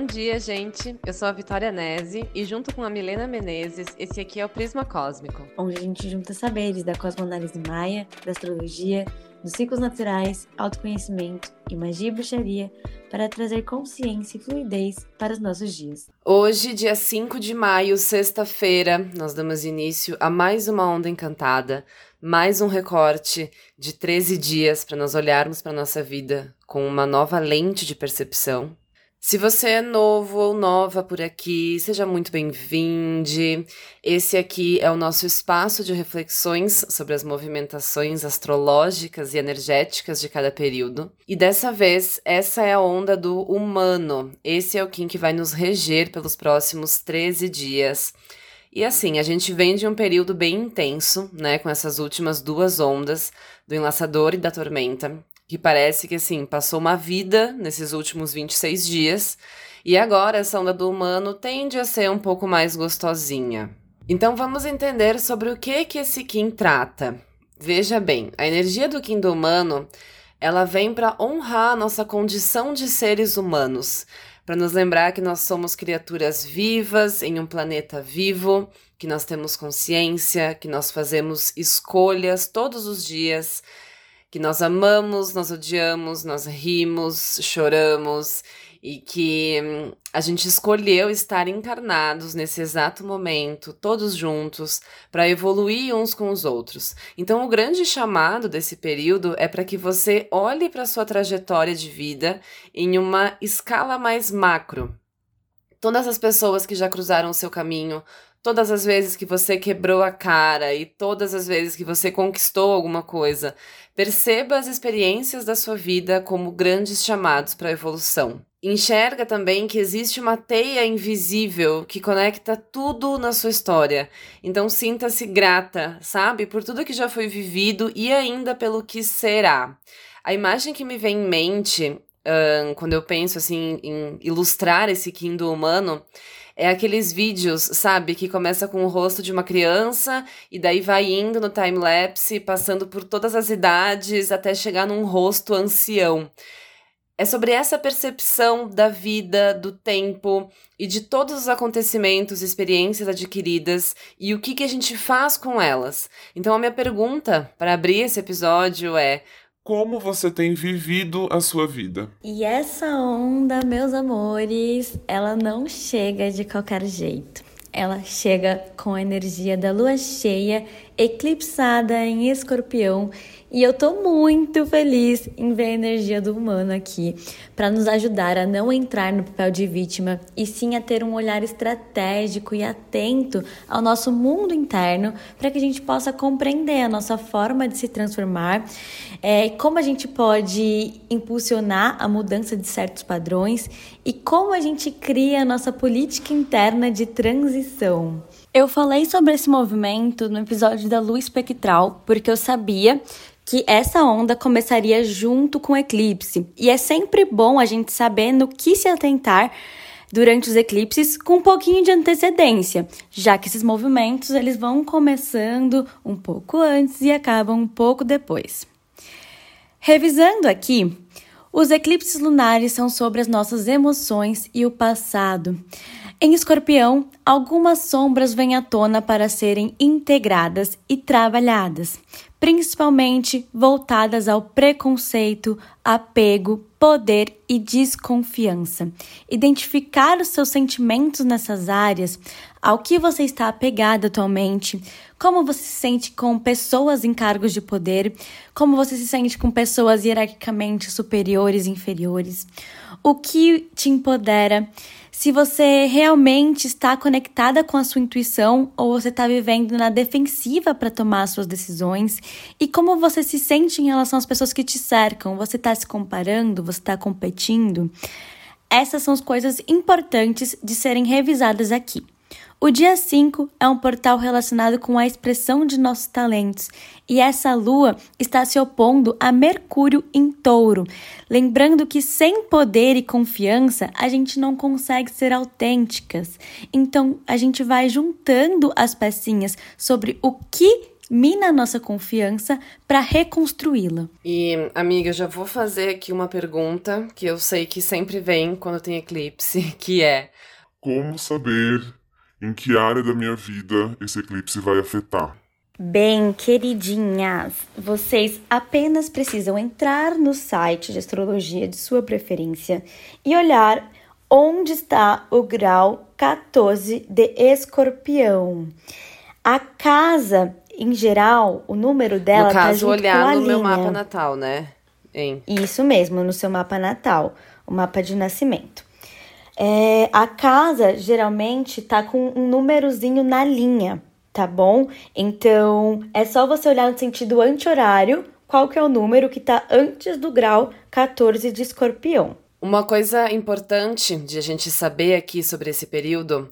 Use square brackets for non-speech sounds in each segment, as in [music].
Bom dia, gente. Eu sou a Vitória Nese e junto com a Milena Menezes, esse aqui é o Prisma Cósmico. Onde a gente junta saberes da cosmoanálise maia, da astrologia, dos ciclos naturais, autoconhecimento e magia e bruxaria para trazer consciência e fluidez para os nossos dias. Hoje, dia 5 de maio, sexta-feira, nós damos início a mais uma onda encantada, mais um recorte de 13 dias para nós olharmos para nossa vida com uma nova lente de percepção se você é novo ou nova por aqui, seja muito bem-vindo. Esse aqui é o nosso espaço de reflexões sobre as movimentações astrológicas e energéticas de cada período. E dessa vez, essa é a onda do humano. Esse é o Kim que vai nos reger pelos próximos 13 dias. E assim, a gente vem de um período bem intenso, né, com essas últimas duas ondas do enlaçador e da tormenta, que parece que assim, passou uma vida nesses últimos 26 dias, e agora essa onda do humano tende a ser um pouco mais gostosinha. Então vamos entender sobre o que que esse Kim trata. Veja bem, a energia do Kim do humano, ela vem para honrar a nossa condição de seres humanos, para nos lembrar que nós somos criaturas vivas em um planeta vivo, que nós temos consciência, que nós fazemos escolhas todos os dias que nós amamos, nós odiamos, nós rimos, choramos e que hum, a gente escolheu estar encarnados nesse exato momento, todos juntos, para evoluir uns com os outros. Então, o grande chamado desse período é para que você olhe para sua trajetória de vida em uma escala mais macro. Todas as pessoas que já cruzaram o seu caminho, todas as vezes que você quebrou a cara e todas as vezes que você conquistou alguma coisa. Perceba as experiências da sua vida como grandes chamados para a evolução. Enxerga também que existe uma teia invisível que conecta tudo na sua história. Então sinta-se grata, sabe, por tudo que já foi vivido e ainda pelo que será. A imagem que me vem em mente uh, quando eu penso assim em ilustrar esse Kindle humano é aqueles vídeos, sabe, que começa com o rosto de uma criança e daí vai indo no time-lapse, passando por todas as idades até chegar num rosto ancião. É sobre essa percepção da vida, do tempo e de todos os acontecimentos, experiências adquiridas e o que, que a gente faz com elas. Então, a minha pergunta para abrir esse episódio é: como você tem vivido a sua vida. E essa onda, meus amores, ela não chega de qualquer jeito. Ela chega com a energia da lua cheia, eclipsada em escorpião e eu tô muito feliz em ver a energia do humano aqui para nos ajudar a não entrar no papel de vítima e sim a ter um olhar estratégico e atento ao nosso mundo interno para que a gente possa compreender a nossa forma de se transformar, é, como a gente pode impulsionar a mudança de certos padrões e como a gente cria a nossa política interna de transição. Eu falei sobre esse movimento no episódio da lua espectral porque eu sabia que essa onda começaria junto com o eclipse. E é sempre bom a gente saber no que se atentar durante os eclipses com um pouquinho de antecedência, já que esses movimentos eles vão começando um pouco antes e acabam um pouco depois. Revisando aqui, os eclipses lunares são sobre as nossas emoções e o passado. Em Escorpião, algumas sombras vêm à tona para serem integradas e trabalhadas, principalmente voltadas ao preconceito, apego, poder e desconfiança. Identificar os seus sentimentos nessas áreas, ao que você está apegado atualmente, como você se sente com pessoas em cargos de poder, como você se sente com pessoas hierarquicamente superiores e inferiores, o que te empodera se você realmente está conectada com a sua intuição ou você está vivendo na defensiva para tomar suas decisões e como você se sente em relação às pessoas que te cercam. Você está se comparando? Você está competindo? Essas são as coisas importantes de serem revisadas aqui. O dia 5 é um portal relacionado com a expressão de nossos talentos, e essa lua está se opondo a Mercúrio em Touro. Lembrando que sem poder e confiança a gente não consegue ser autênticas. Então a gente vai juntando as pecinhas sobre o que mina a nossa confiança para reconstruí-la. E, amiga, já vou fazer aqui uma pergunta que eu sei que sempre vem quando tem eclipse, [laughs] que é: Como saber em que área da minha vida esse eclipse vai afetar? Bem, queridinhas, vocês apenas precisam entrar no site de astrologia de sua preferência e olhar onde está o grau 14 de escorpião. A casa, em geral, o número dela no tá caso, junto olhar com a no meu mapa natal, né? Hein? Isso mesmo, no seu mapa natal, o mapa de nascimento. É, a casa geralmente tá com um númerozinho na linha, tá bom? Então é só você olhar no sentido anti-horário qual que é o número que tá antes do grau 14 de escorpião. Uma coisa importante de a gente saber aqui sobre esse período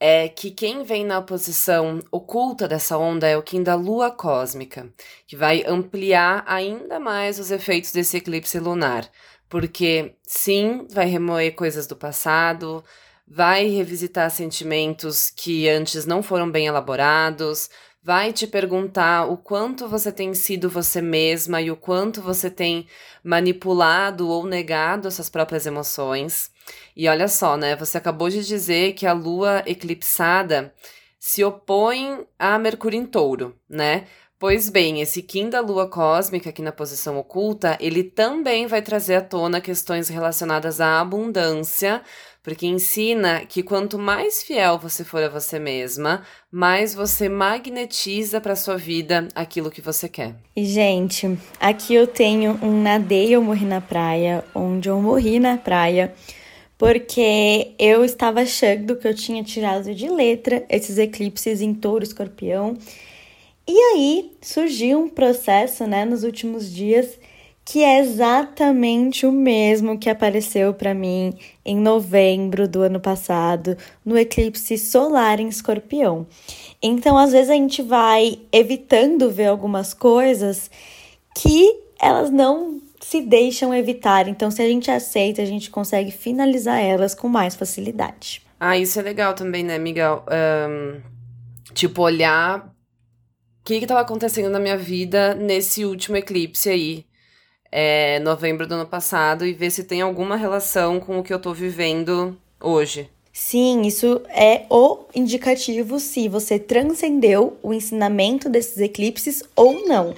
é que quem vem na posição oculta dessa onda é o Kim da lua cósmica, que vai ampliar ainda mais os efeitos desse eclipse lunar. Porque, sim, vai remoer coisas do passado, vai revisitar sentimentos que antes não foram bem elaborados, vai te perguntar o quanto você tem sido você mesma e o quanto você tem manipulado ou negado suas próprias emoções. E olha só, né? Você acabou de dizer que a lua eclipsada se opõe a Mercúrio em touro, né? Pois bem, esse Kim da lua cósmica aqui na posição oculta, ele também vai trazer à tona questões relacionadas à abundância, porque ensina que quanto mais fiel você for a você mesma, mais você magnetiza para sua vida aquilo que você quer. E, gente, aqui eu tenho um Nadei Eu Morri na Praia, onde eu morri na praia, porque eu estava achando que eu tinha tirado de letra esses eclipses em touro escorpião. E aí surgiu um processo, né, nos últimos dias, que é exatamente o mesmo que apareceu para mim em novembro do ano passado, no eclipse solar em Escorpião. Então, às vezes a gente vai evitando ver algumas coisas que elas não se deixam evitar. Então, se a gente aceita, a gente consegue finalizar elas com mais facilidade. Ah, isso é legal também, né, Miguel? Um, tipo, olhar o que estava acontecendo na minha vida nesse último eclipse aí, é, novembro do ano passado, e ver se tem alguma relação com o que eu tô vivendo hoje. Sim, isso é o indicativo se você transcendeu o ensinamento desses eclipses ou não.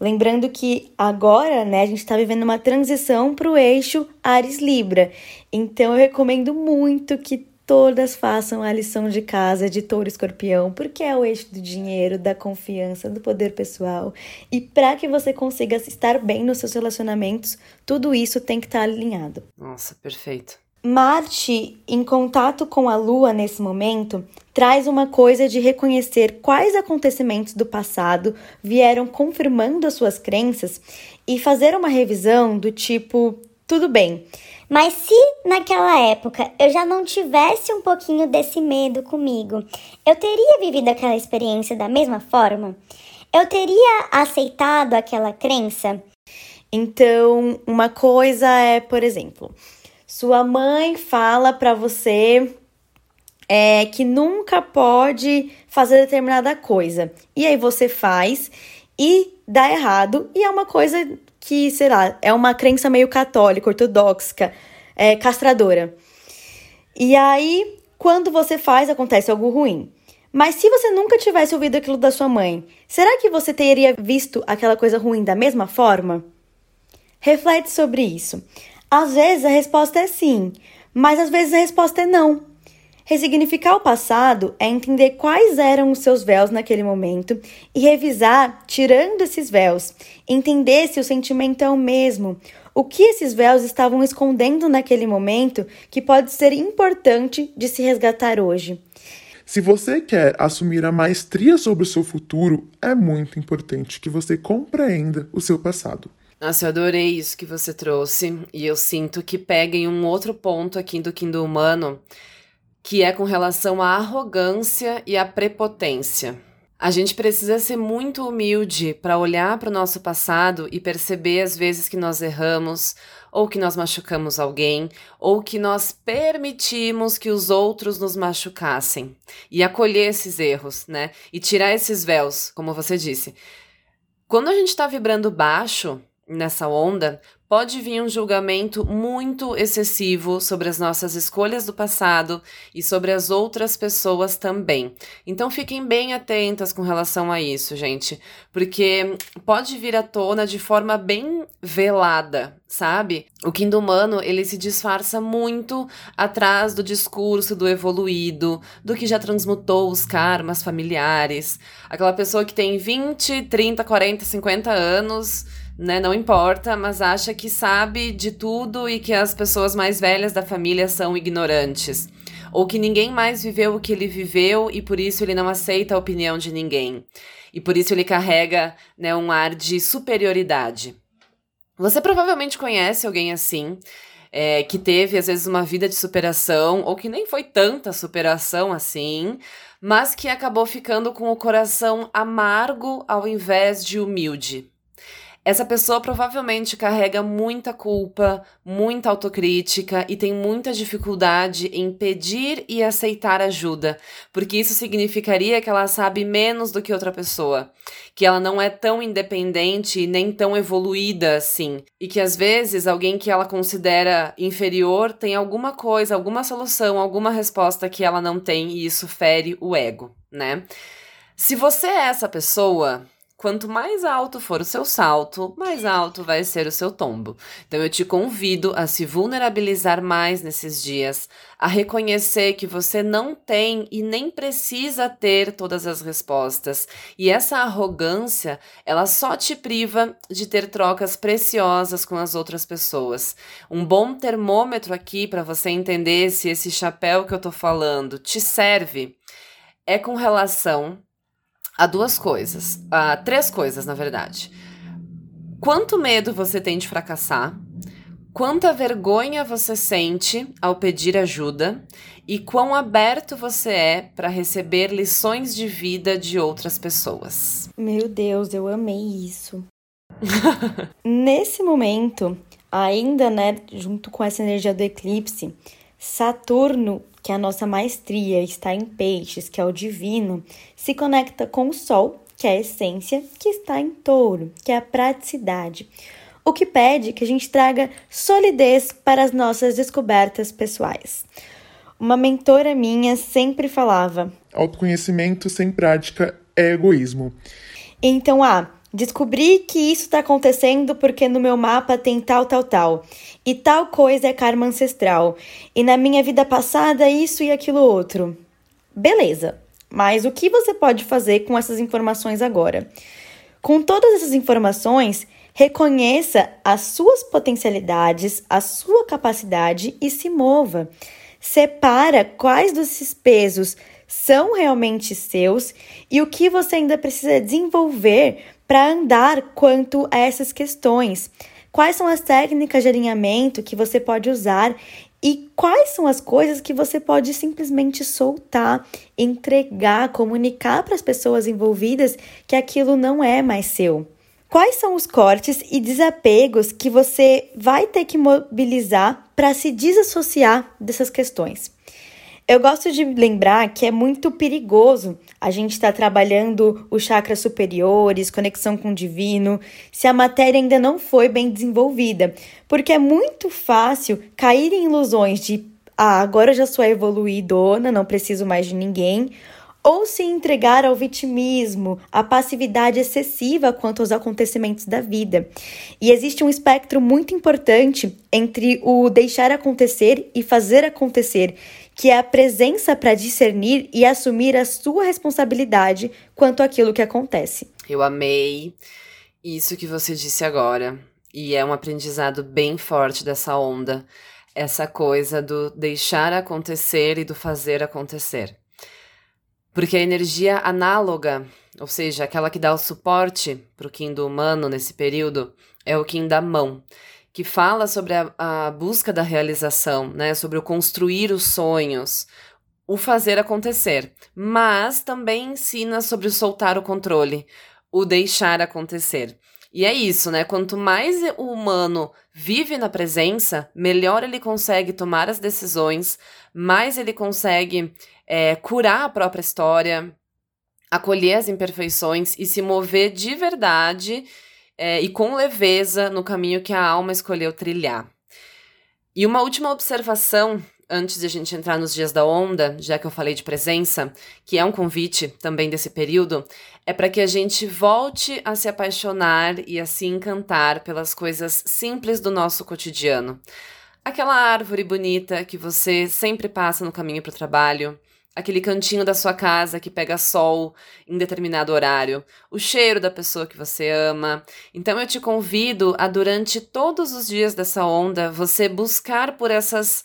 Lembrando que agora, né, a gente está vivendo uma transição para o eixo Ares-Libra. Então, eu recomendo muito que todas façam a lição de casa de touro escorpião, porque é o eixo do dinheiro, da confiança, do poder pessoal. E para que você consiga estar bem nos seus relacionamentos, tudo isso tem que estar alinhado. Nossa, perfeito. Marte, em contato com a Lua nesse momento, traz uma coisa de reconhecer quais acontecimentos do passado vieram confirmando as suas crenças e fazer uma revisão do tipo: tudo bem, Mas se naquela época eu já não tivesse um pouquinho desse medo comigo, eu teria vivido aquela experiência da mesma forma? Eu teria aceitado aquela crença? Então, uma coisa é, por exemplo, sua mãe fala para você é, que nunca pode fazer determinada coisa. E aí você faz e dá errado. E é uma coisa que, sei lá, é uma crença meio católica, ortodoxa, é, castradora. E aí, quando você faz, acontece algo ruim. Mas se você nunca tivesse ouvido aquilo da sua mãe, será que você teria visto aquela coisa ruim da mesma forma? Reflete sobre isso. Às vezes a resposta é sim, mas às vezes a resposta é não. Ressignificar o passado é entender quais eram os seus véus naquele momento e revisar, tirando esses véus, entender se o sentimento é o mesmo, o que esses véus estavam escondendo naquele momento que pode ser importante de se resgatar hoje. Se você quer assumir a maestria sobre o seu futuro, é muito importante que você compreenda o seu passado. Nossa, eu adorei isso que você trouxe. E eu sinto que pega em um outro ponto aqui do Kindle Humano, que é com relação à arrogância e à prepotência. A gente precisa ser muito humilde para olhar para o nosso passado e perceber as vezes que nós erramos, ou que nós machucamos alguém, ou que nós permitimos que os outros nos machucassem. E acolher esses erros, né? E tirar esses véus, como você disse. Quando a gente está vibrando baixo nessa onda, pode vir um julgamento muito excessivo sobre as nossas escolhas do passado e sobre as outras pessoas também. Então fiquem bem atentas com relação a isso, gente, porque pode vir à tona de forma bem velada, sabe? O Quinto Humano, ele se disfarça muito atrás do discurso do evoluído, do que já transmutou os karmas familiares, aquela pessoa que tem 20, 30, 40, 50 anos né? Não importa, mas acha que sabe de tudo e que as pessoas mais velhas da família são ignorantes. Ou que ninguém mais viveu o que ele viveu e por isso ele não aceita a opinião de ninguém. E por isso ele carrega né, um ar de superioridade. Você provavelmente conhece alguém assim. É, que teve às vezes uma vida de superação, ou que nem foi tanta superação assim, mas que acabou ficando com o coração amargo ao invés de humilde. Essa pessoa provavelmente carrega muita culpa, muita autocrítica e tem muita dificuldade em pedir e aceitar ajuda, porque isso significaria que ela sabe menos do que outra pessoa, que ela não é tão independente nem tão evoluída assim, e que às vezes alguém que ela considera inferior tem alguma coisa, alguma solução, alguma resposta que ela não tem e isso fere o ego, né? Se você é essa pessoa, Quanto mais alto for o seu salto, mais alto vai ser o seu tombo. Então eu te convido a se vulnerabilizar mais nesses dias, a reconhecer que você não tem e nem precisa ter todas as respostas. E essa arrogância, ela só te priva de ter trocas preciosas com as outras pessoas. Um bom termômetro aqui para você entender se esse chapéu que eu tô falando te serve é com relação a duas coisas, a três coisas, na verdade. Quanto medo você tem de fracassar? Quanta vergonha você sente ao pedir ajuda e quão aberto você é para receber lições de vida de outras pessoas. Meu Deus, eu amei isso. [laughs] Nesse momento, ainda, né, junto com essa energia do eclipse, Saturno que a nossa maestria está em peixes, que é o divino, se conecta com o Sol, que é a essência, que está em touro, que é a praticidade. O que pede que a gente traga solidez para as nossas descobertas pessoais. Uma mentora minha sempre falava: autoconhecimento sem prática é egoísmo. Então, ah, Descobri que isso está acontecendo porque no meu mapa tem tal, tal, tal. E tal coisa é karma ancestral. E na minha vida passada, isso e aquilo outro. Beleza. Mas o que você pode fazer com essas informações agora? Com todas essas informações, reconheça as suas potencialidades, a sua capacidade e se mova. Separa quais desses pesos são realmente seus e o que você ainda precisa desenvolver para andar quanto a essas questões. Quais são as técnicas de alinhamento que você pode usar e quais são as coisas que você pode simplesmente soltar, entregar, comunicar para as pessoas envolvidas que aquilo não é mais seu? Quais são os cortes e desapegos que você vai ter que mobilizar para se desassociar dessas questões? Eu gosto de lembrar que é muito perigoso a gente estar tá trabalhando os chakras superiores, conexão com o divino, se a matéria ainda não foi bem desenvolvida, porque é muito fácil cair em ilusões de ah, agora eu já sou evoluidona, não preciso mais de ninguém, ou se entregar ao vitimismo, à passividade excessiva quanto aos acontecimentos da vida. E existe um espectro muito importante entre o deixar acontecer e fazer acontecer que é a presença para discernir e assumir a sua responsabilidade quanto àquilo que acontece. Eu amei isso que você disse agora. E é um aprendizado bem forte dessa onda. Essa coisa do deixar acontecer e do fazer acontecer. Porque a energia análoga, ou seja, aquela que dá o suporte para o Kim do humano nesse período, é o Kim da mão que fala sobre a, a busca da realização, né? Sobre o construir os sonhos, o fazer acontecer, mas também ensina sobre o soltar o controle, o deixar acontecer. E é isso, né? Quanto mais o humano vive na presença, melhor ele consegue tomar as decisões, mais ele consegue é, curar a própria história, acolher as imperfeições e se mover de verdade é, e com leveza no caminho que a alma escolheu trilhar. E uma última observação antes de a gente entrar nos dias da onda, já que eu falei de presença, que é um convite também desse período, é para que a gente volte a se apaixonar e a se encantar pelas coisas simples do nosso cotidiano. Aquela árvore bonita que você sempre passa no caminho para o trabalho, aquele cantinho da sua casa que pega sol em determinado horário, o cheiro da pessoa que você ama. Então eu te convido a durante todos os dias dessa onda você buscar por essas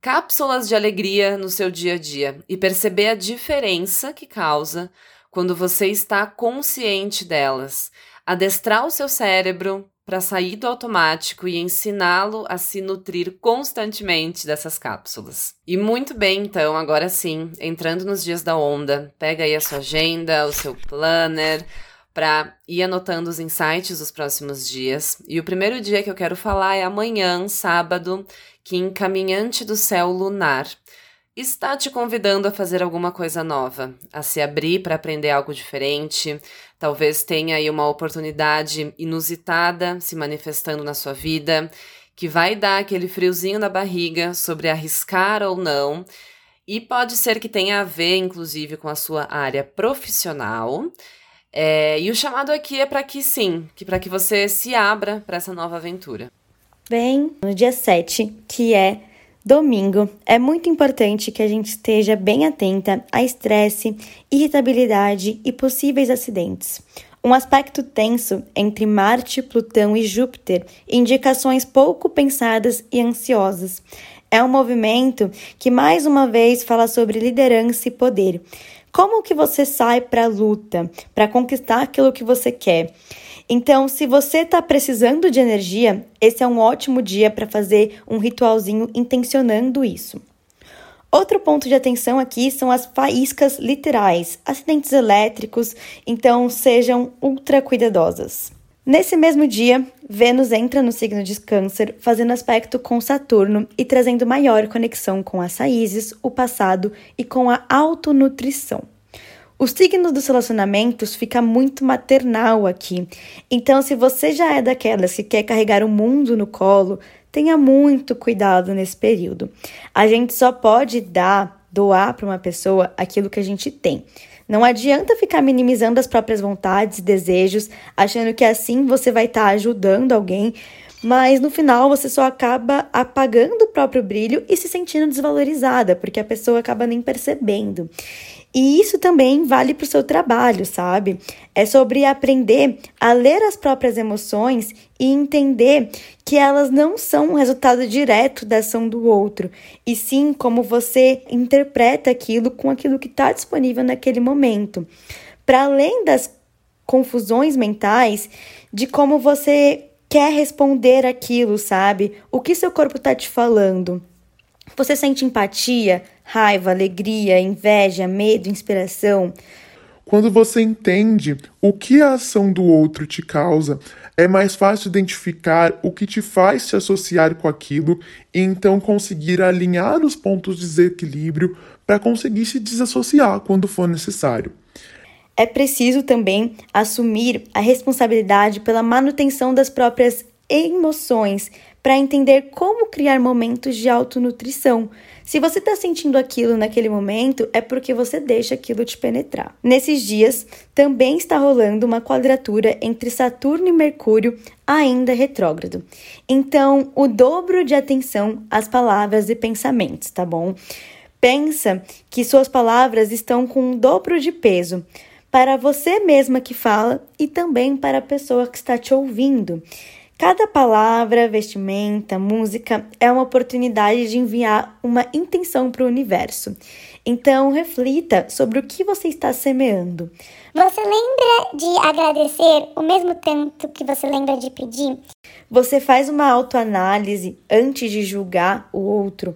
cápsulas de alegria no seu dia a dia e perceber a diferença que causa quando você está consciente delas. Adestrar o seu cérebro para sair do automático e ensiná-lo a se nutrir constantemente dessas cápsulas. E muito bem, então, agora sim, entrando nos dias da onda, pega aí a sua agenda, o seu planner, para ir anotando os insights dos próximos dias. E o primeiro dia que eu quero falar é amanhã, sábado, que Encaminhante do Céu Lunar está te convidando a fazer alguma coisa nova, a se abrir para aprender algo diferente. Talvez tenha aí uma oportunidade inusitada se manifestando na sua vida, que vai dar aquele friozinho na barriga sobre arriscar ou não. E pode ser que tenha a ver, inclusive, com a sua área profissional. É, e o chamado aqui é para que sim, que para que você se abra para essa nova aventura. Bem, no dia 7, que é domingo, é muito importante que a gente esteja bem atenta a estresse, irritabilidade e possíveis acidentes. Um aspecto tenso entre Marte, Plutão e Júpiter, indicações pouco pensadas e ansiosas. É um movimento que mais uma vez fala sobre liderança e poder. Como que você sai para a luta, para conquistar aquilo que você quer? Então, se você está precisando de energia, esse é um ótimo dia para fazer um ritualzinho intencionando isso. Outro ponto de atenção aqui são as faíscas literais, acidentes elétricos, então sejam ultra cuidadosas. Nesse mesmo dia, Vênus entra no signo de Câncer, fazendo aspecto com Saturno e trazendo maior conexão com as raízes, o passado e com a autonutrição. O signo dos relacionamentos fica muito maternal aqui. Então, se você já é daquelas que quer carregar o mundo no colo, tenha muito cuidado nesse período. A gente só pode dar, doar para uma pessoa aquilo que a gente tem. Não adianta ficar minimizando as próprias vontades e desejos, achando que assim você vai estar tá ajudando alguém, mas no final você só acaba apagando o próprio brilho e se sentindo desvalorizada, porque a pessoa acaba nem percebendo. E isso também vale para o seu trabalho, sabe? É sobre aprender a ler as próprias emoções e entender que elas não são um resultado direto da ação do outro, e sim como você interpreta aquilo com aquilo que está disponível naquele momento. Para além das confusões mentais de como você quer responder aquilo, sabe? O que seu corpo está te falando. Você sente empatia, raiva, alegria, inveja, medo, inspiração? Quando você entende o que a ação do outro te causa, é mais fácil identificar o que te faz se associar com aquilo e então conseguir alinhar os pontos de desequilíbrio para conseguir se desassociar quando for necessário. É preciso também assumir a responsabilidade pela manutenção das próprias emoções para entender como criar momentos de autonutrição. Se você está sentindo aquilo naquele momento, é porque você deixa aquilo te penetrar. Nesses dias, também está rolando uma quadratura entre Saturno e Mercúrio, ainda retrógrado. Então, o dobro de atenção às palavras e pensamentos, tá bom? Pensa que suas palavras estão com um dobro de peso para você mesma que fala e também para a pessoa que está te ouvindo. Cada palavra, vestimenta, música é uma oportunidade de enviar uma intenção para o universo. Então, reflita sobre o que você está semeando. Você lembra de agradecer o mesmo tanto que você lembra de pedir? Você faz uma autoanálise antes de julgar o outro.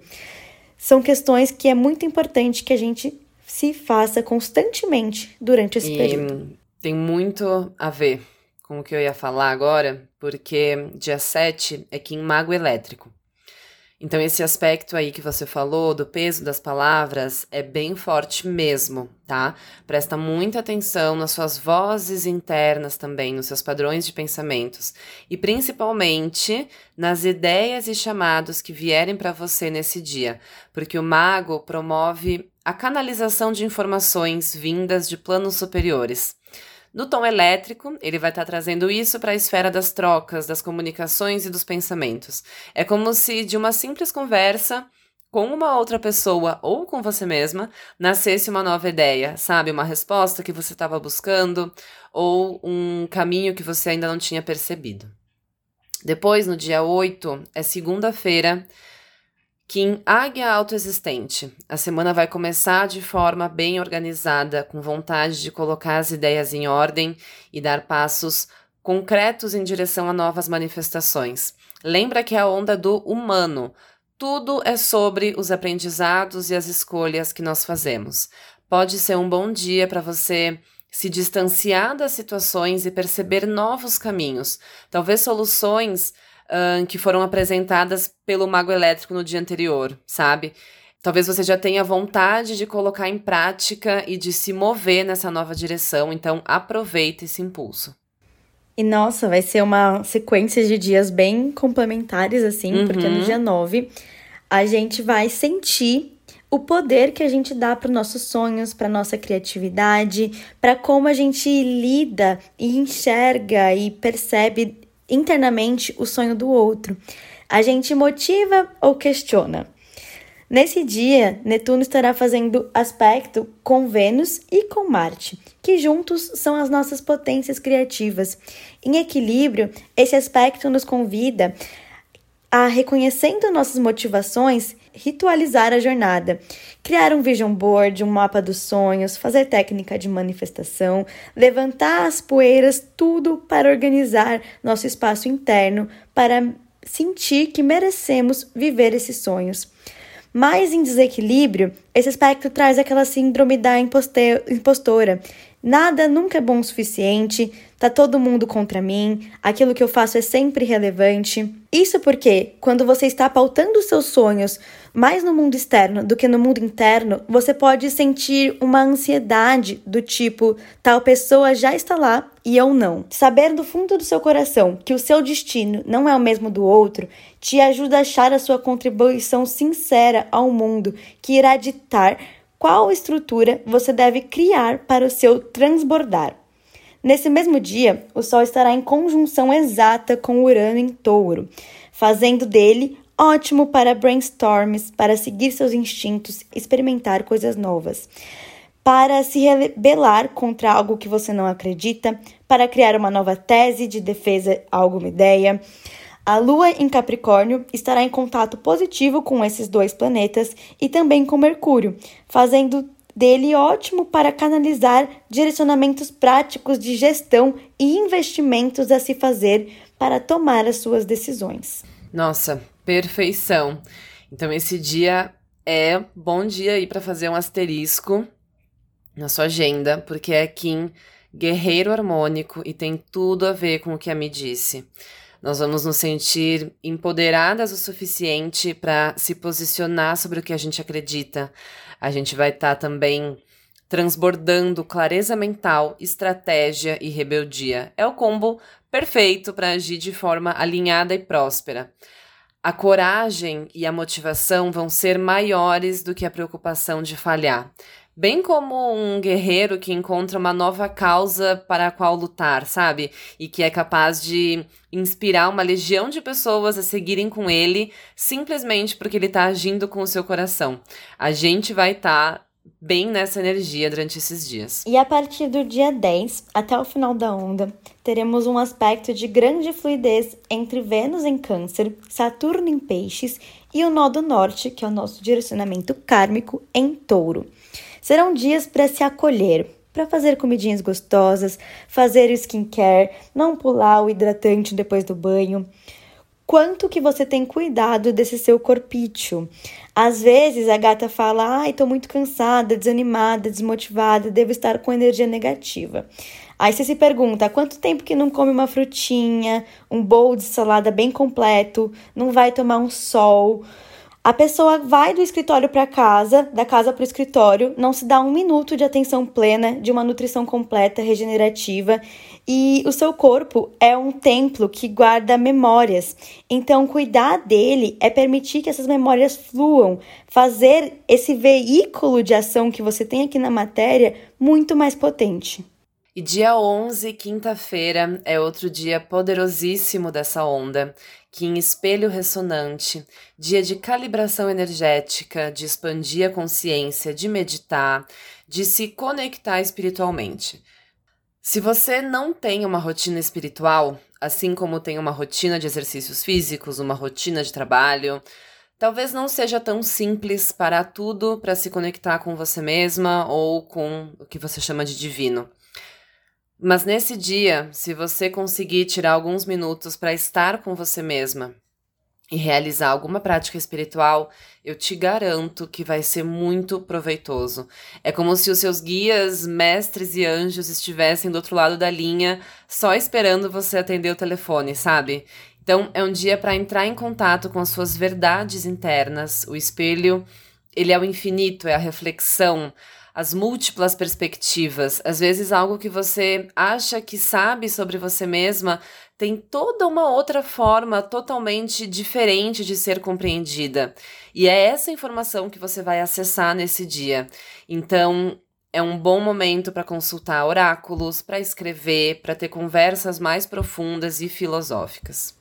são questões que é muito importante que a gente se faça constantemente durante esse e período. Tem muito a ver com o que eu ia falar agora, porque dia 7 é Kim Mago Elétrico. Então, esse aspecto aí que você falou do peso das palavras é bem forte mesmo, tá? Presta muita atenção nas suas vozes internas também, nos seus padrões de pensamentos e principalmente nas ideias e chamados que vierem para você nesse dia, porque o mago promove a canalização de informações vindas de planos superiores. No tom elétrico, ele vai estar tá trazendo isso para a esfera das trocas, das comunicações e dos pensamentos. É como se de uma simples conversa com uma outra pessoa ou com você mesma nascesse uma nova ideia, sabe? Uma resposta que você estava buscando ou um caminho que você ainda não tinha percebido. Depois, no dia 8, é segunda-feira, Kim Águia Autoexistente. A semana vai começar de forma bem organizada, com vontade de colocar as ideias em ordem e dar passos concretos em direção a novas manifestações. Lembra que é a onda do humano. Tudo é sobre os aprendizados e as escolhas que nós fazemos. Pode ser um bom dia para você se distanciar das situações e perceber novos caminhos, talvez soluções uh, que foram apresentadas pelo Mago Elétrico no dia anterior, sabe? Talvez você já tenha vontade de colocar em prática e de se mover nessa nova direção, então aproveita esse impulso. E nossa, vai ser uma sequência de dias bem complementares, assim, uhum. porque no dia 9 a gente vai sentir o poder que a gente dá para os nossos sonhos, para nossa criatividade, para como a gente lida e enxerga e percebe internamente o sonho do outro. A gente motiva ou questiona. Nesse dia, Netuno estará fazendo aspecto com Vênus e com Marte, que juntos são as nossas potências criativas. Em equilíbrio, esse aspecto nos convida a, reconhecendo nossas motivações, ritualizar a jornada, criar um vision board, um mapa dos sonhos, fazer técnica de manifestação, levantar as poeiras, tudo para organizar nosso espaço interno, para sentir que merecemos viver esses sonhos. Mas em desequilíbrio, esse aspecto traz aquela síndrome da impostora. Nada nunca é bom o suficiente, tá todo mundo contra mim, aquilo que eu faço é sempre relevante. Isso porque, quando você está pautando seus sonhos mais no mundo externo do que no mundo interno, você pode sentir uma ansiedade do tipo: tal pessoa já está lá e eu não. Saber do fundo do seu coração que o seu destino não é o mesmo do outro te ajuda a achar a sua contribuição sincera ao mundo, que irá ditar qual estrutura você deve criar para o seu transbordar. Nesse mesmo dia, o Sol estará em conjunção exata com Urano em touro, fazendo dele ótimo para brainstorms, para seguir seus instintos, experimentar coisas novas, para se rebelar contra algo que você não acredita, para criar uma nova tese de defesa a alguma ideia. A Lua em Capricórnio estará em contato positivo com esses dois planetas e também com Mercúrio, fazendo dele ótimo para canalizar direcionamentos práticos de gestão e investimentos a se fazer para tomar as suas decisões. Nossa, perfeição. Então esse dia é bom dia aí para fazer um asterisco na sua agenda, porque é Kim guerreiro harmônico e tem tudo a ver com o que a me disse. Nós vamos nos sentir empoderadas o suficiente para se posicionar sobre o que a gente acredita, a gente vai estar tá também transbordando clareza mental, estratégia e rebeldia. É o combo perfeito para agir de forma alinhada e próspera. A coragem e a motivação vão ser maiores do que a preocupação de falhar. Bem como um guerreiro que encontra uma nova causa para a qual lutar, sabe? E que é capaz de inspirar uma legião de pessoas a seguirem com ele simplesmente porque ele está agindo com o seu coração. A gente vai estar. Tá bem nessa energia durante esses dias. E a partir do dia 10 até o final da onda, teremos um aspecto de grande fluidez entre Vênus em Câncer, Saturno em Peixes e o nó do norte, que é o nosso direcionamento kármico, em Touro. Serão dias para se acolher, para fazer comidinhas gostosas, fazer o skincare, não pular o hidratante depois do banho. quanto que você tem cuidado desse seu corpício. Às vezes a gata fala: "Ai, tô muito cansada, desanimada, desmotivada, devo estar com energia negativa". Aí você se pergunta: quanto tempo que não come uma frutinha, um bowl de salada bem completo, não vai tomar um sol? A pessoa vai do escritório para casa, da casa para o escritório, não se dá um minuto de atenção plena, de uma nutrição completa, regenerativa, e o seu corpo é um templo que guarda memórias. Então, cuidar dele é permitir que essas memórias fluam, fazer esse veículo de ação que você tem aqui na matéria muito mais potente. E dia 11, quinta-feira, é outro dia poderosíssimo dessa onda, que em espelho ressonante, dia de calibração energética, de expandir a consciência, de meditar, de se conectar espiritualmente. Se você não tem uma rotina espiritual, assim como tem uma rotina de exercícios físicos, uma rotina de trabalho, talvez não seja tão simples parar tudo para se conectar com você mesma ou com o que você chama de divino. Mas nesse dia, se você conseguir tirar alguns minutos para estar com você mesma e realizar alguma prática espiritual, eu te garanto que vai ser muito proveitoso. É como se os seus guias, mestres e anjos estivessem do outro lado da linha, só esperando você atender o telefone, sabe? Então, é um dia para entrar em contato com as suas verdades internas. O espelho, ele é o infinito, é a reflexão, as múltiplas perspectivas. Às vezes, algo que você acha que sabe sobre você mesma tem toda uma outra forma totalmente diferente de ser compreendida. E é essa informação que você vai acessar nesse dia. Então, é um bom momento para consultar oráculos, para escrever, para ter conversas mais profundas e filosóficas.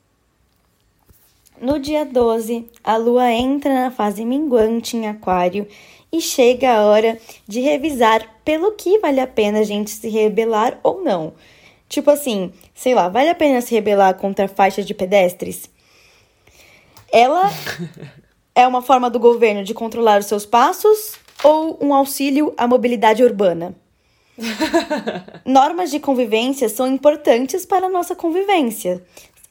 No dia 12, a lua entra na fase minguante em Aquário e chega a hora de revisar pelo que vale a pena a gente se rebelar ou não. Tipo assim, sei lá, vale a pena se rebelar contra a faixa de pedestres? Ela [laughs] é uma forma do governo de controlar os seus passos ou um auxílio à mobilidade urbana? [laughs] Normas de convivência são importantes para a nossa convivência.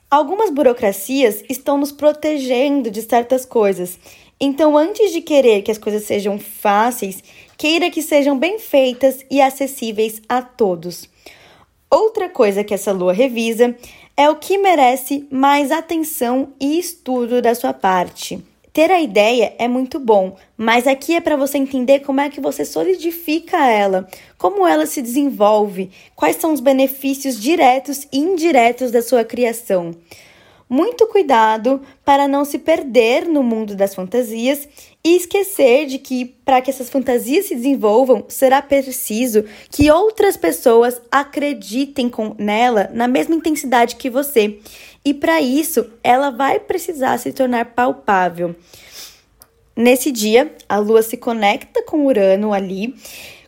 Algumas burocracias estão nos protegendo de certas coisas então, antes de querer que as coisas sejam fáceis, queira que sejam bem feitas e acessíveis a todos. Outra coisa que essa lua revisa é o que merece mais atenção e estudo da sua parte. Ter a ideia é muito bom, mas aqui é para você entender como é que você solidifica ela, como ela se desenvolve, quais são os benefícios diretos e indiretos da sua criação muito cuidado para não se perder no mundo das fantasias e esquecer de que, para que essas fantasias se desenvolvam, será preciso que outras pessoas acreditem com, nela na mesma intensidade que você. E para isso, ela vai precisar se tornar palpável. Nesse dia, a lua se conecta com Urano ali,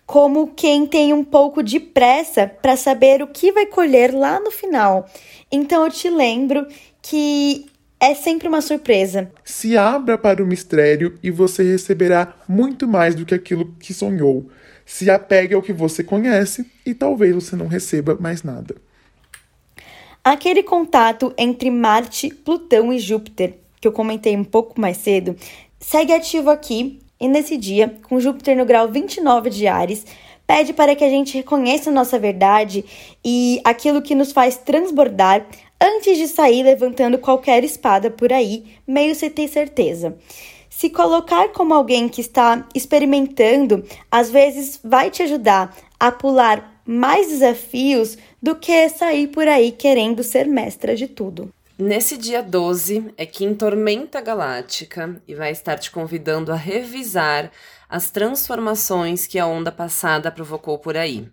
como quem tem um pouco de pressa para saber o que vai colher lá no final. Então eu te lembro que é sempre uma surpresa. Se abra para o mistério e você receberá muito mais do que aquilo que sonhou. Se apegue ao que você conhece e talvez você não receba mais nada. Aquele contato entre Marte, Plutão e Júpiter, que eu comentei um pouco mais cedo, segue ativo aqui e nesse dia, com Júpiter no grau 29 de Ares, pede para que a gente reconheça a nossa verdade e aquilo que nos faz transbordar antes de sair levantando qualquer espada por aí, meio sem ter certeza. Se colocar como alguém que está experimentando, às vezes vai te ajudar a pular mais desafios do que sair por aí querendo ser mestra de tudo. Nesse dia 12 é que em Tormenta Galáctica e vai estar te convidando a revisar as transformações que a onda passada provocou por aí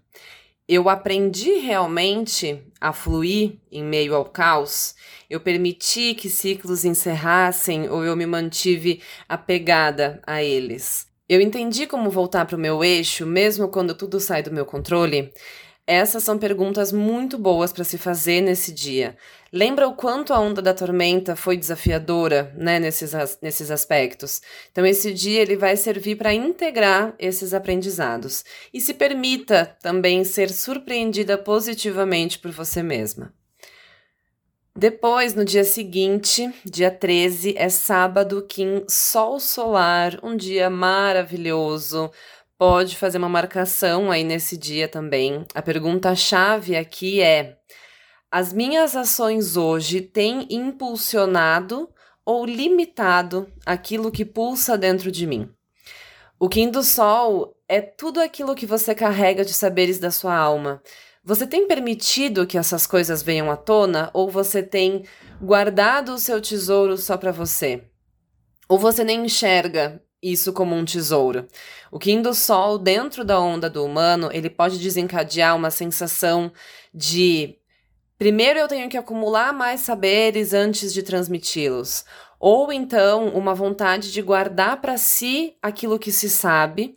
eu aprendi realmente a fluir em meio ao caos? Eu permiti que ciclos encerrassem ou eu me mantive apegada a eles? Eu entendi como voltar para o meu eixo, mesmo quando tudo sai do meu controle? Essas são perguntas muito boas para se fazer nesse dia. Lembra o quanto a onda da tormenta foi desafiadora, né, nesses, nesses aspectos? Então, esse dia ele vai servir para integrar esses aprendizados e se permita também ser surpreendida positivamente por você mesma. Depois, no dia seguinte, dia 13, é sábado, Kim, sol solar, um dia maravilhoso. Pode fazer uma marcação aí nesse dia também. A pergunta-chave aqui é: as minhas ações hoje têm impulsionado ou limitado aquilo que pulsa dentro de mim? O Kim do Sol é tudo aquilo que você carrega de saberes da sua alma. Você tem permitido que essas coisas venham à tona ou você tem guardado o seu tesouro só para você? Ou você nem enxerga isso como um tesouro? O Kim do Sol, dentro da onda do humano, ele pode desencadear uma sensação de primeiro eu tenho que acumular mais saberes antes de transmiti-los. Ou então uma vontade de guardar para si aquilo que se sabe,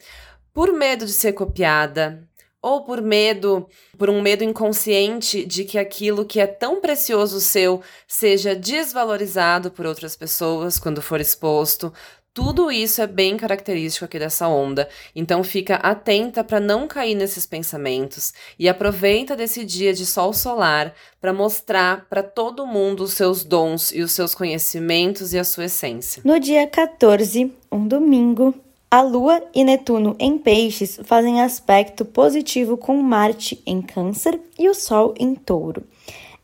por medo de ser copiada, ou por medo, por um medo inconsciente de que aquilo que é tão precioso seu seja desvalorizado por outras pessoas quando for exposto. Tudo isso é bem característico aqui dessa onda, então fica atenta para não cair nesses pensamentos e aproveita desse dia de sol solar para mostrar para todo mundo os seus dons e os seus conhecimentos e a sua essência. No dia 14, um domingo, a Lua e Netuno em Peixes fazem aspecto positivo com Marte em Câncer e o Sol em Touro.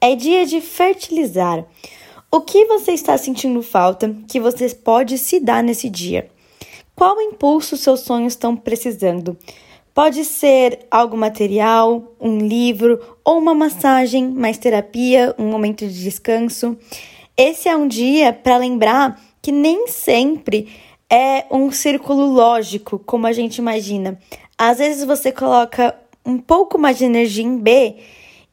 É dia de fertilizar. O que você está sentindo falta que você pode se dar nesse dia? Qual impulso seus sonhos estão precisando? Pode ser algo material, um livro ou uma massagem, mais terapia, um momento de descanso. Esse é um dia para lembrar que nem sempre é um círculo lógico, como a gente imagina. Às vezes você coloca um pouco mais de energia em B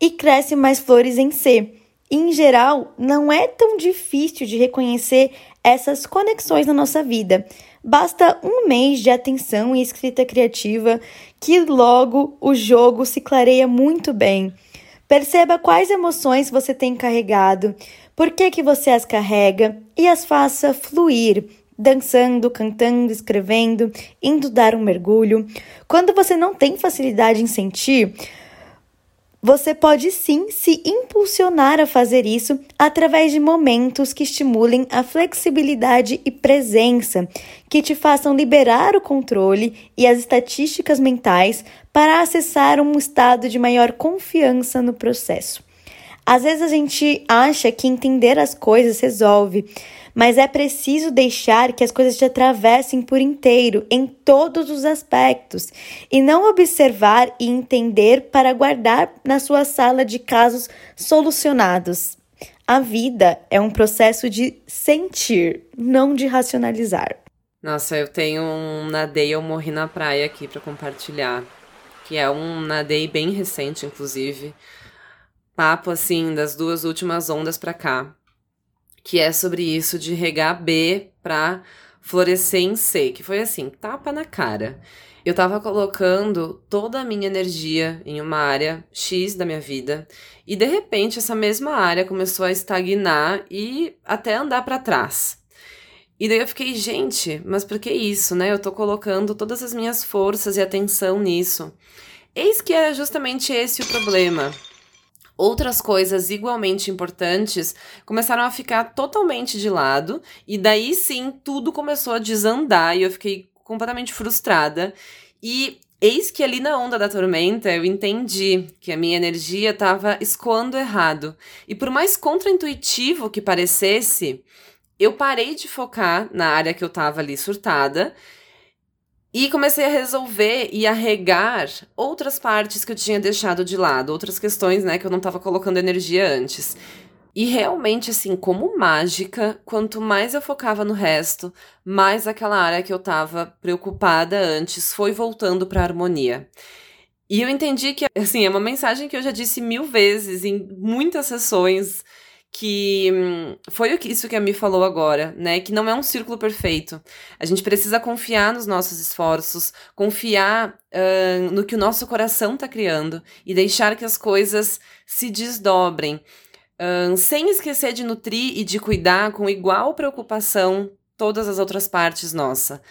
e cresce mais flores em C. em geral, não é tão difícil de reconhecer essas conexões na nossa vida. Basta um mês de atenção e escrita criativa que logo o jogo se clareia muito bem. Perceba quais emoções você tem carregado, por que, que você as carrega e as faça fluir dançando, cantando, escrevendo, indo dar um mergulho. Quando você não tem facilidade em sentir, você pode sim se impulsionar a fazer isso através de momentos que estimulem a flexibilidade e presença, que te façam liberar o controle e as estatísticas mentais para acessar um estado de maior confiança no processo. Às vezes a gente acha que entender as coisas resolve, mas é preciso deixar que as coisas te atravessem por inteiro, em todos os aspectos, e não observar e entender para guardar na sua sala de casos solucionados. A vida é um processo de sentir, não de racionalizar. Nossa, eu tenho um nadei eu morri na praia aqui para compartilhar, que é um nadei bem recente, inclusive. Papo assim das duas últimas ondas para cá que é sobre isso de regar B para florescer em C, que foi assim, tapa na cara. Eu tava colocando toda a minha energia em uma área X da minha vida e de repente essa mesma área começou a estagnar e até andar para trás. E daí eu fiquei, gente, mas por que isso, né? Eu tô colocando todas as minhas forças e atenção nisso. Eis que é justamente esse o problema outras coisas igualmente importantes começaram a ficar totalmente de lado, e daí sim tudo começou a desandar e eu fiquei completamente frustrada. E eis que ali na onda da tormenta eu entendi que a minha energia estava escoando errado. E por mais contraintuitivo que parecesse, eu parei de focar na área que eu estava ali surtada e comecei a resolver e a regar outras partes que eu tinha deixado de lado, outras questões, né, que eu não estava colocando energia antes. E realmente, assim, como mágica, quanto mais eu focava no resto, mais aquela área que eu estava preocupada antes foi voltando para harmonia. E eu entendi que, assim, é uma mensagem que eu já disse mil vezes em muitas sessões que hum, foi isso que a Mi falou agora, né? Que não é um círculo perfeito. A gente precisa confiar nos nossos esforços, confiar uh, no que o nosso coração está criando e deixar que as coisas se desdobrem, sem esquecer de nutrir e de cuidar com igual preocupação todas as outras partes nossa.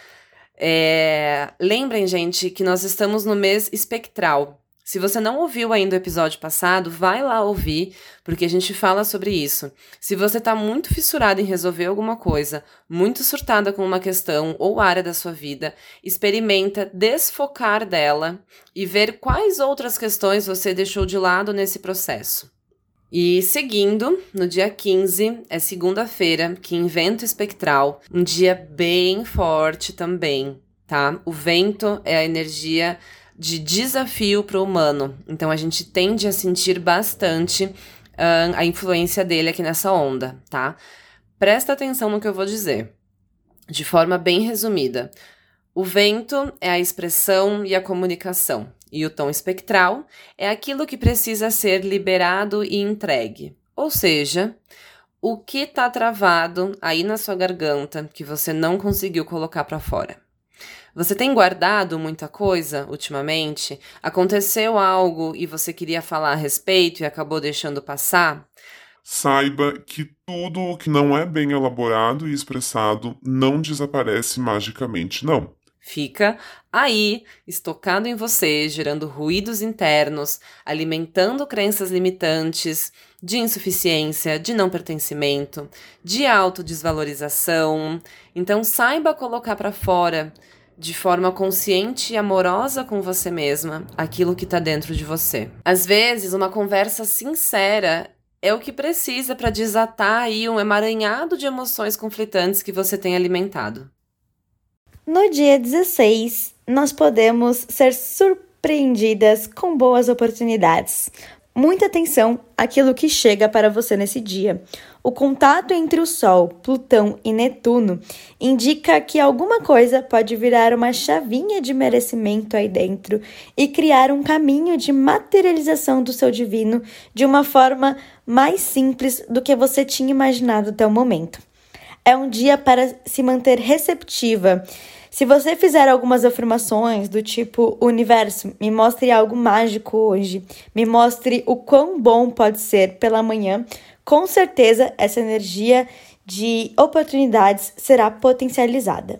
É, lembrem, gente, que nós estamos no mês espectral. Se você não ouviu ainda o episódio passado, vai lá ouvir, porque a gente fala sobre isso. Se você está muito fissurado em resolver alguma coisa, muito surtada com uma questão ou área da sua vida, experimenta desfocar dela e ver quais outras questões você deixou de lado nesse processo. E seguindo, no dia 15, é segunda-feira, que em vento espectral, um dia bem forte também, tá? O vento é a energia de desafio para o humano. Então a gente tende a sentir bastante uh, a influência dele aqui nessa onda, tá? Presta atenção no que eu vou dizer. De forma bem resumida, o vento é a expressão e a comunicação, e o tom espectral é aquilo que precisa ser liberado e entregue. Ou seja, o que está travado aí na sua garganta que você não conseguiu colocar para fora. Você tem guardado muita coisa ultimamente? Aconteceu algo e você queria falar a respeito e acabou deixando passar? Saiba que tudo o que não é bem elaborado e expressado não desaparece magicamente, não. Fica aí, estocado em você, gerando ruídos internos, alimentando crenças limitantes, de insuficiência, de não pertencimento, de autodesvalorização. Então saiba colocar para fora de forma consciente e amorosa com você mesma aquilo que está dentro de você. Às vezes, uma conversa sincera é o que precisa para desatar aí um emaranhado de emoções conflitantes que você tem alimentado. No dia 16, nós podemos ser surpreendidas com boas oportunidades. Muita atenção àquilo que chega para você nesse dia. O contato entre o Sol, Plutão e Netuno indica que alguma coisa pode virar uma chavinha de merecimento aí dentro e criar um caminho de materialização do seu divino de uma forma mais simples do que você tinha imaginado até o momento. É um dia para se manter receptiva se você fizer algumas afirmações do tipo: Universo, me mostre algo mágico hoje, me mostre o quão bom pode ser pela manhã, com certeza essa energia de oportunidades será potencializada.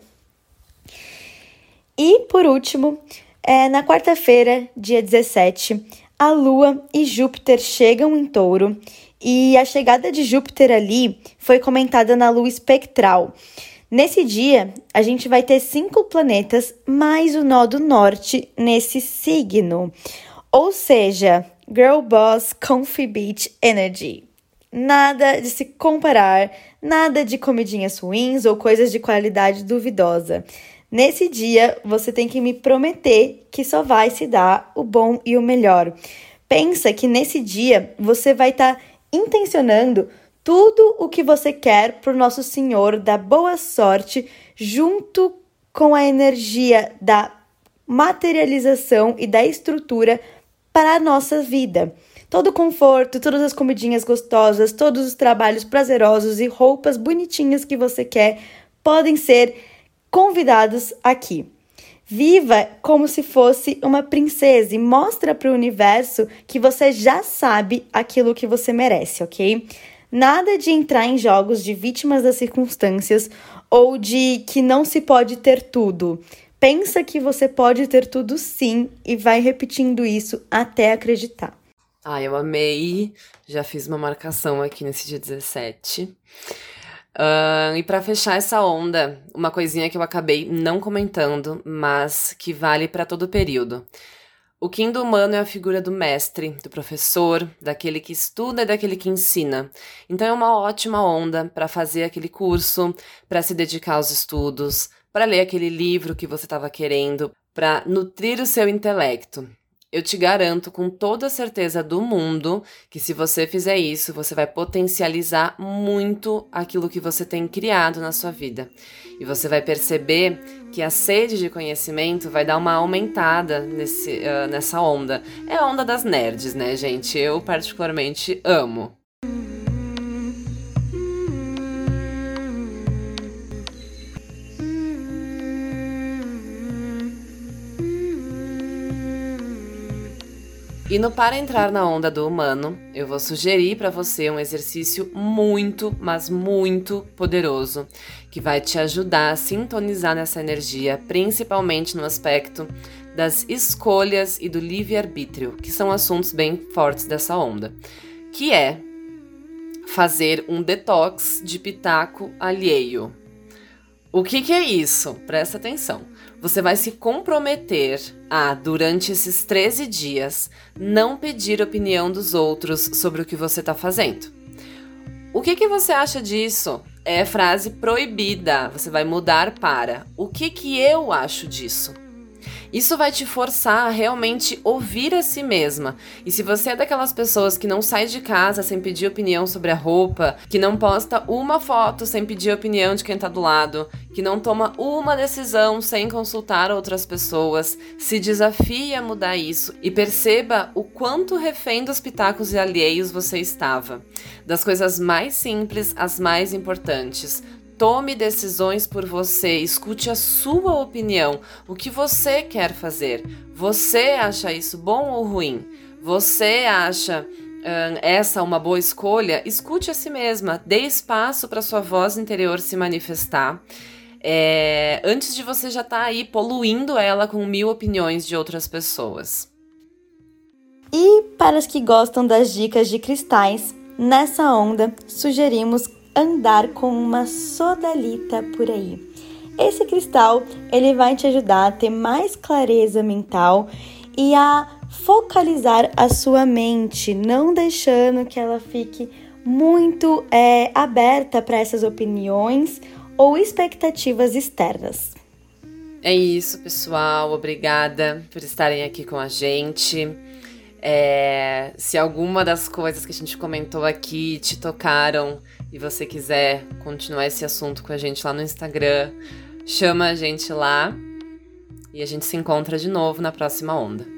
E por último, é, na quarta-feira, dia 17, a Lua e Júpiter chegam em touro e a chegada de Júpiter ali foi comentada na lua espectral. Nesse dia, a gente vai ter cinco planetas mais o nó do norte nesse signo. Ou seja, Girl Boss Comfy Beach Energy. Nada de se comparar, nada de comidinhas ruins ou coisas de qualidade duvidosa. Nesse dia, você tem que me prometer que só vai se dar o bom e o melhor. Pensa que nesse dia você vai estar tá intencionando tudo o que você quer para o nosso Senhor da boa sorte, junto com a energia da materialização e da estrutura para a nossa vida. Todo o conforto, todas as comidinhas gostosas, todos os trabalhos prazerosos e roupas bonitinhas que você quer podem ser convidados aqui. Viva como se fosse uma princesa e mostra para o universo que você já sabe aquilo que você merece, ok? Nada de entrar em jogos de vítimas das circunstâncias ou de que não se pode ter tudo. Pensa que você pode ter tudo sim e vai repetindo isso até acreditar. Ah, eu amei. Já fiz uma marcação aqui nesse dia 17. Uh, e para fechar essa onda, uma coisinha que eu acabei não comentando, mas que vale para todo o período. O Kim humano é a figura do mestre, do professor, daquele que estuda e daquele que ensina. Então é uma ótima onda para fazer aquele curso, para se dedicar aos estudos, para ler aquele livro que você estava querendo, para nutrir o seu intelecto. Eu te garanto com toda a certeza do mundo que se você fizer isso, você vai potencializar muito aquilo que você tem criado na sua vida. E você vai perceber que a sede de conhecimento vai dar uma aumentada nesse, uh, nessa onda. É a onda das nerds, né, gente? Eu particularmente amo. E no Para Entrar na Onda do Humano, eu vou sugerir para você um exercício muito, mas muito poderoso, que vai te ajudar a sintonizar nessa energia, principalmente no aspecto das escolhas e do livre-arbítrio, que são assuntos bem fortes dessa onda, que é fazer um detox de pitaco alheio. O que, que é isso? Presta atenção. Você vai se comprometer a, durante esses 13 dias, não pedir opinião dos outros sobre o que você está fazendo. O que, que você acha disso? É frase proibida. Você vai mudar para o que, que eu acho disso? Isso vai te forçar a realmente ouvir a si mesma. E se você é daquelas pessoas que não sai de casa sem pedir opinião sobre a roupa, que não posta uma foto sem pedir opinião de quem tá do lado, que não toma uma decisão sem consultar outras pessoas, se desafie a mudar isso e perceba o quanto refém dos pitacos e alheios você estava. Das coisas mais simples às mais importantes Tome decisões por você, escute a sua opinião, o que você quer fazer. Você acha isso bom ou ruim? Você acha essa uma boa escolha? Escute a si mesma, dê espaço para sua voz interior se manifestar. É, antes de você já estar tá aí poluindo ela com mil opiniões de outras pessoas. E para os que gostam das dicas de cristais, nessa onda sugerimos andar com uma sodalita por aí. Esse cristal, ele vai te ajudar a ter mais clareza mental e a focalizar a sua mente, não deixando que ela fique muito é, aberta para essas opiniões ou expectativas externas. É isso, pessoal. Obrigada por estarem aqui com a gente. É, se alguma das coisas que a gente comentou aqui te tocaram e você quiser continuar esse assunto com a gente lá no Instagram, chama a gente lá e a gente se encontra de novo na próxima onda.